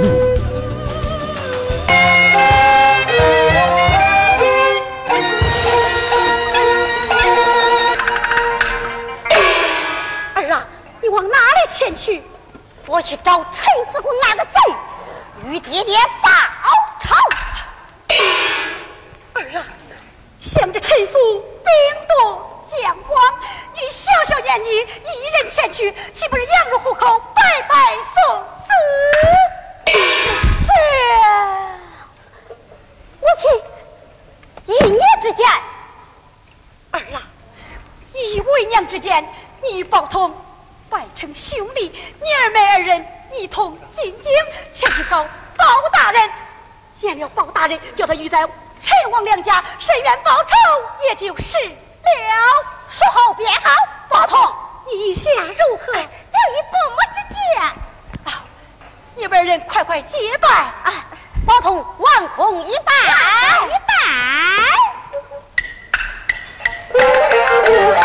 录。娘之间，你与宝通。拜成兄弟，你二妹二人一同进京前去找包大人，见了包大人，叫他与在陈王两家伸冤报仇，也就是了。说好便好，包同，你意下如何？就以伯母之见。啊，你们二人快快结拜啊！包同万空一拜，一拜。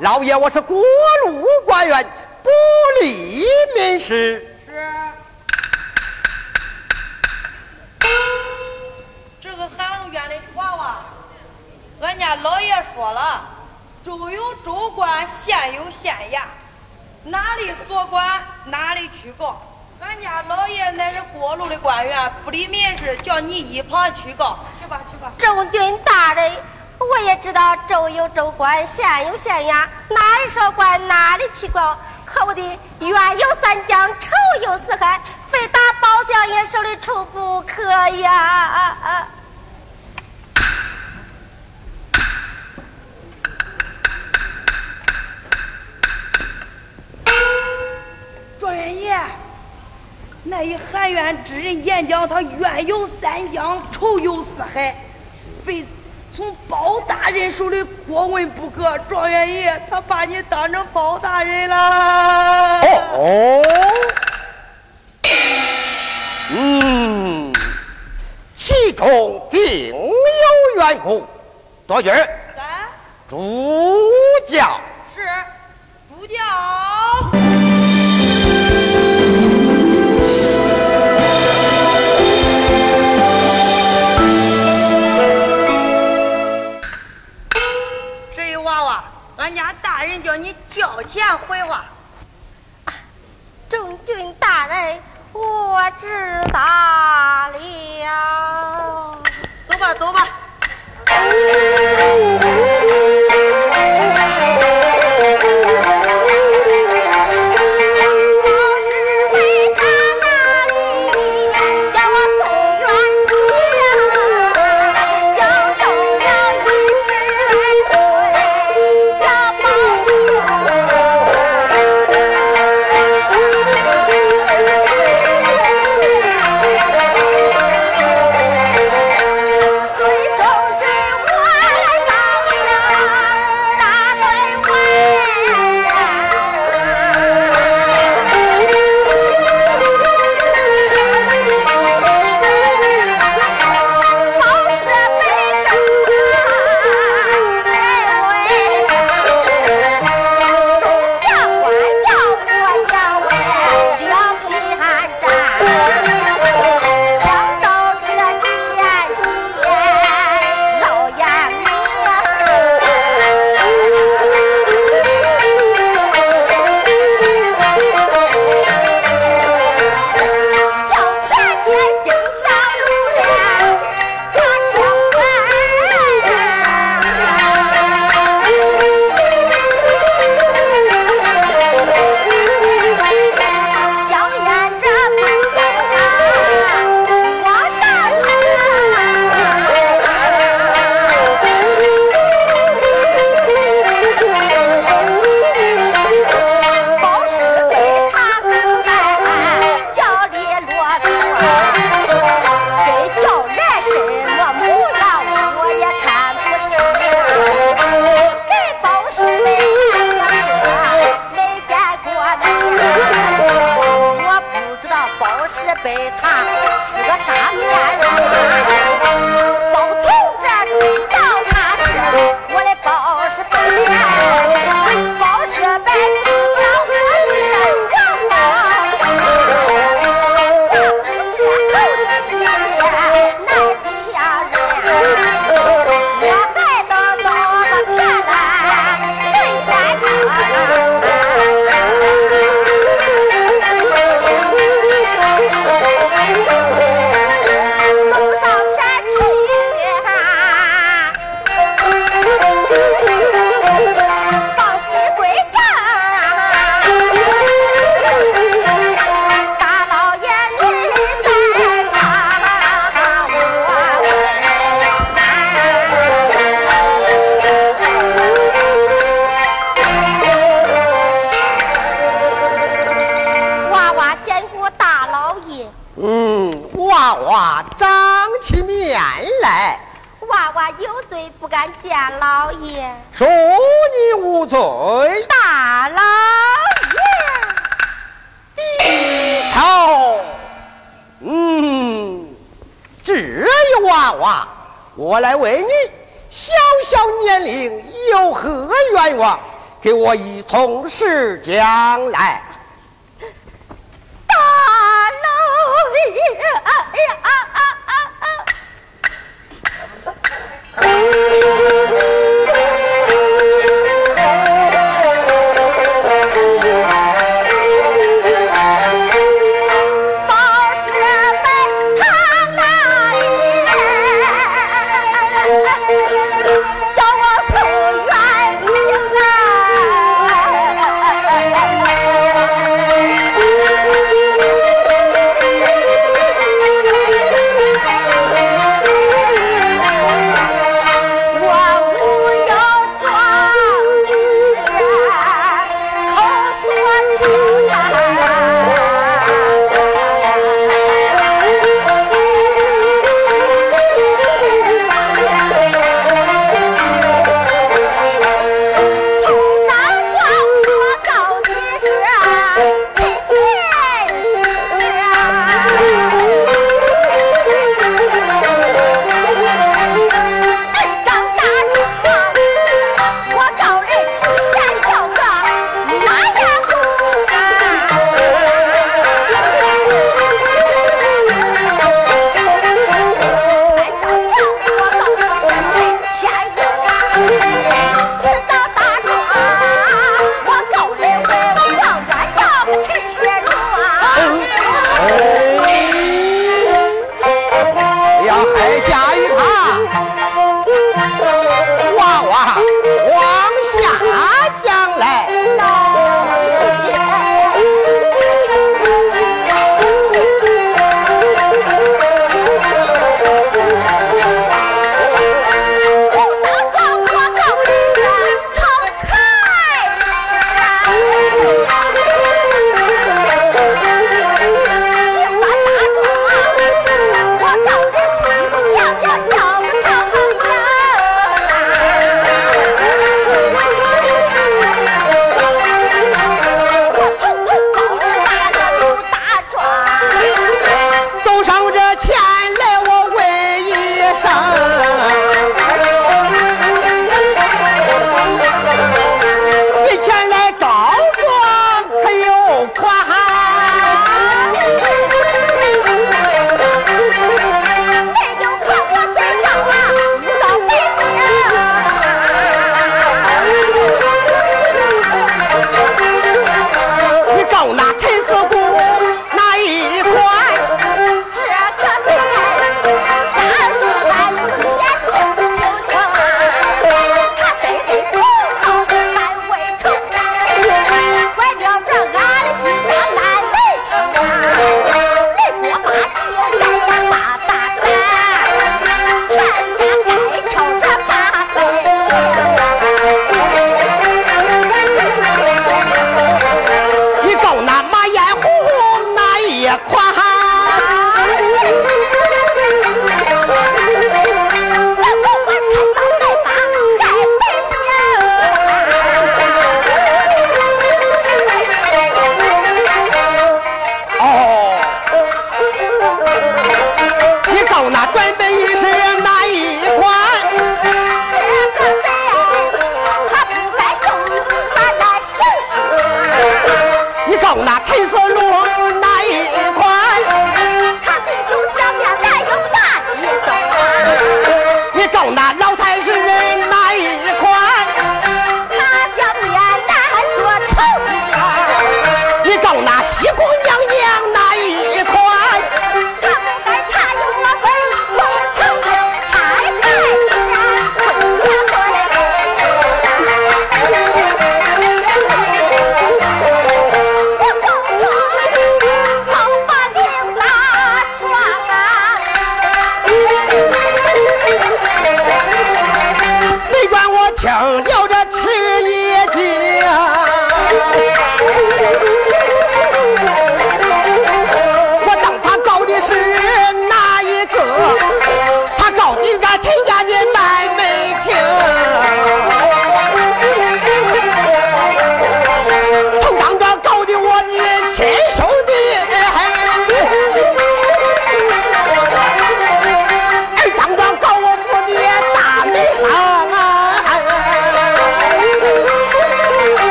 老爷，我是过路官员，不利民事。是。这个韩院的娃娃，俺家老爷说了，州有州官，县有县衙，哪里所管哪里去告。俺家老爷乃是过路的官员，不理民事，叫你一旁去告。去吧，去吧。正军大人。我也知道州有州官，县有县衙，哪里说官哪里去告。可我的冤有三江，仇有四海，非打包相爷手里出不可呀！状元爷，那一含冤之人演讲，他冤有三江，仇有四海，非。从包大人手里过问不可，状元爷他把你当成包大人了。哦，嗯，其中定有缘故。多军，三，主教是主教。大人叫你交钱回话。郑军大人，我知道了。走吧，走吧。我来问你，小小年龄有何愿望？给我一从实将来。见来我问一声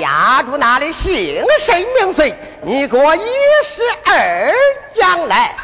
家住哪里？姓甚名谁？你给我一十二讲来。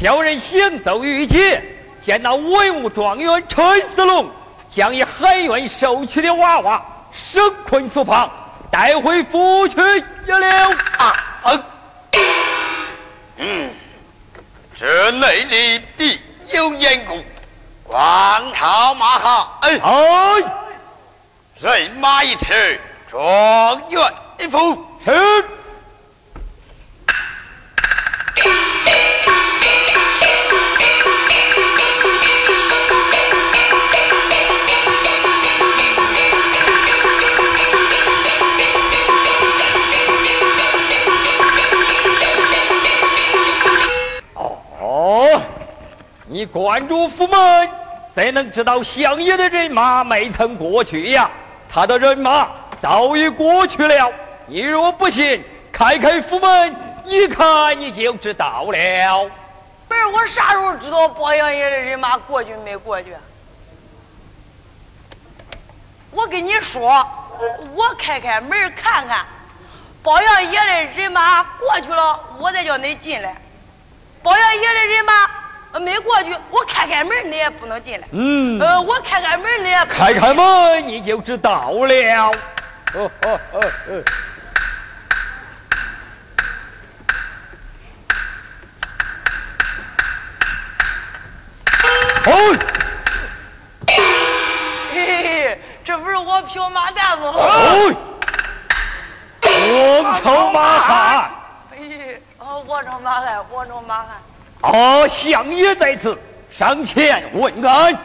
小人行走于街，见那文武状元陈思龙将一含冤受屈的娃娃生捆锁旁，带回府去了。啊！嗯，这内里必有缘故。王朝马哈，哎，人马一驰，状元一副是。你关注府门，怎能知道相爷的人马没曾过去呀？他的人马早已过去了。你若不信，开开府门一看，你就知道了。不是我啥时候知道包相爷的人马过去没过去？我跟你说，我开开门看看，包相爷的人马过去了，我再叫你进来。包相爷的人马。没过去，我开开门，你也不能进来。嗯，呃，我开开门，你也开开门，你就知道了。哦哦哦哦。哦，嘿嘿，这不是我票马蛋吗？哦，王朝马汉。嘿，哦，王朝马汉，王朝马汉。啊，相爷在此，上前问安。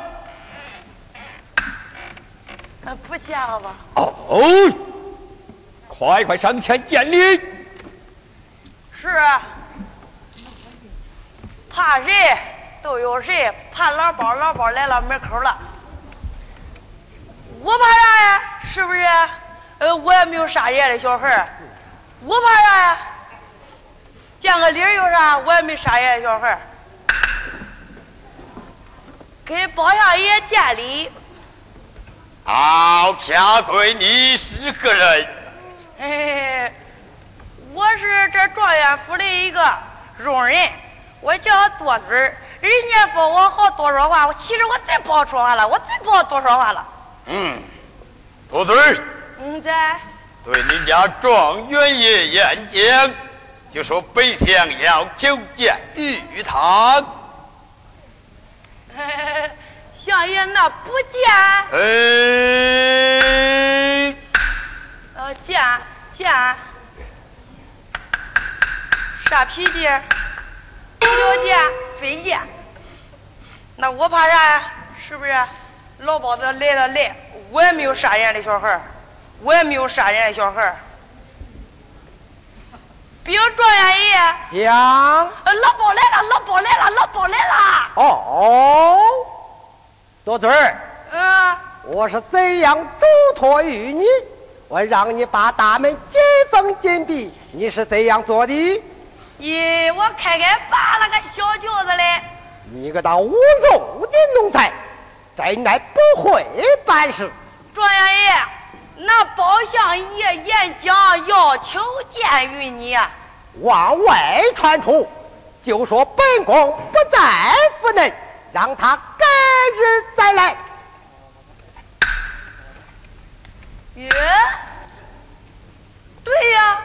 不见了吧？哦，快快上前见礼。是。怕谁都有谁，怕老包，老包来了门口了。我怕啥呀？是不是？呃，我也没有杀人的小孩我怕啥呀？见个礼有啥？我也没杀人小孩给包相爷见礼。好，下跪，你是个人？嘿，我是这状元府的一个佣人，我叫多嘴儿。人家说我好多说话，我其实我最不好说话了，我最不好多说话了。嗯，多嘴儿。嗯，在。对你家状元爷演讲。就说北相要求见玉堂，相爷那不见。哎，呃，见见，啥脾气？不叫见，非见。那我怕啥呀？是不是？老包子来了来，我也没有杀人的小孩我也没有杀人的小孩禀状元爷，讲。老包来了，老包来了，老包来了。哦，多嘴儿。嗯。我是怎样嘱托于你？我让你把大门紧封紧闭，你是怎样做的？咦，我开开扒了个小轿子嘞。你个当无用的奴才，真乃不会办事。状元爷。那包相爷演讲要求见于你，往外传出，就说本宫不在府内，让他改日再来。耶，对呀，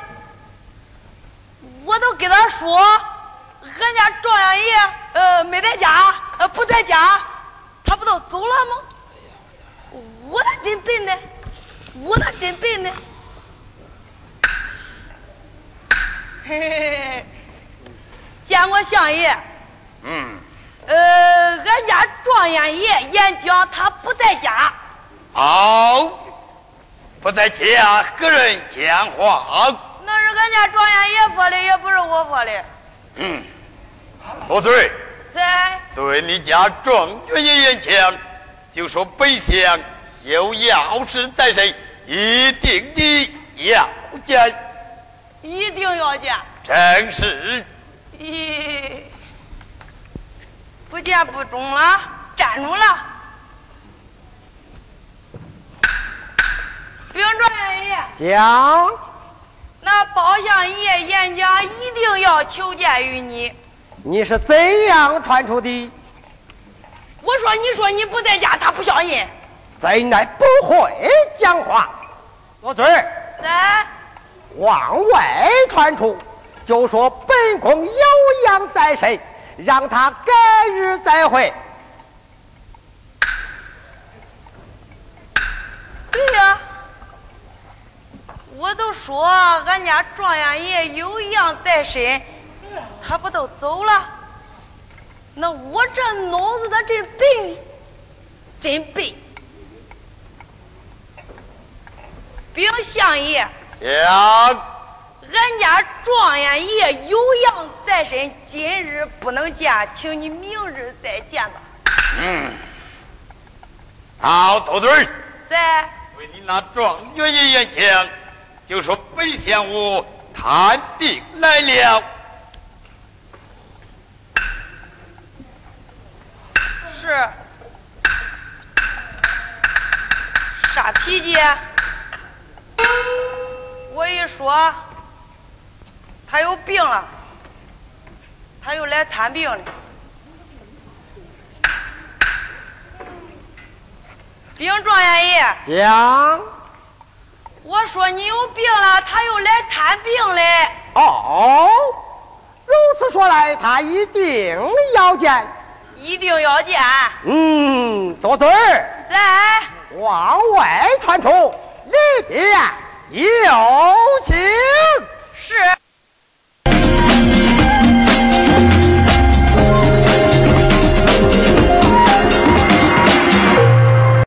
我都跟他说，俺家状元爷呃没在家，呃不在家，他不都走了吗？我咋真笨呢？我那真笨呢，嘿嘿嘿，见过相爷。嗯。呃，俺家状元爷演讲，他不在家。好，不在家，何人讲话？那是俺家状元爷说的，也不是我说的。嗯。多嘴。在。对你家状元爷演讲，就说北相。有要事在身，一定的要见。一定要见。正是。咦，不见不中了，站住了。禀状元爷。讲。那包相爷演讲一定要求见于你。你是怎样传出的？我说，你说你不在家，他不相信。真乃不会讲话。多嘴儿，在往外传出，就说本宫有恙在身，让他改日再会。对呀，我都说俺家状元爷有恙在身，他不都走了？那我这脑子咋真笨，真笨！禀相爷，呀，俺家状元爷有恙在身，今日不能见，请你明日再见吧。嗯，好，斗嘴儿，在为你那状元爷演讲，就说本县吾探病来了。是啥脾气？我一说他有病了，他又来探病了。禀状元爷，讲我说你有病了，他又来探病嘞。哦，如此说来，他一定要见。一定要见。嗯，多嘴儿，在往外传出，里边有请。是。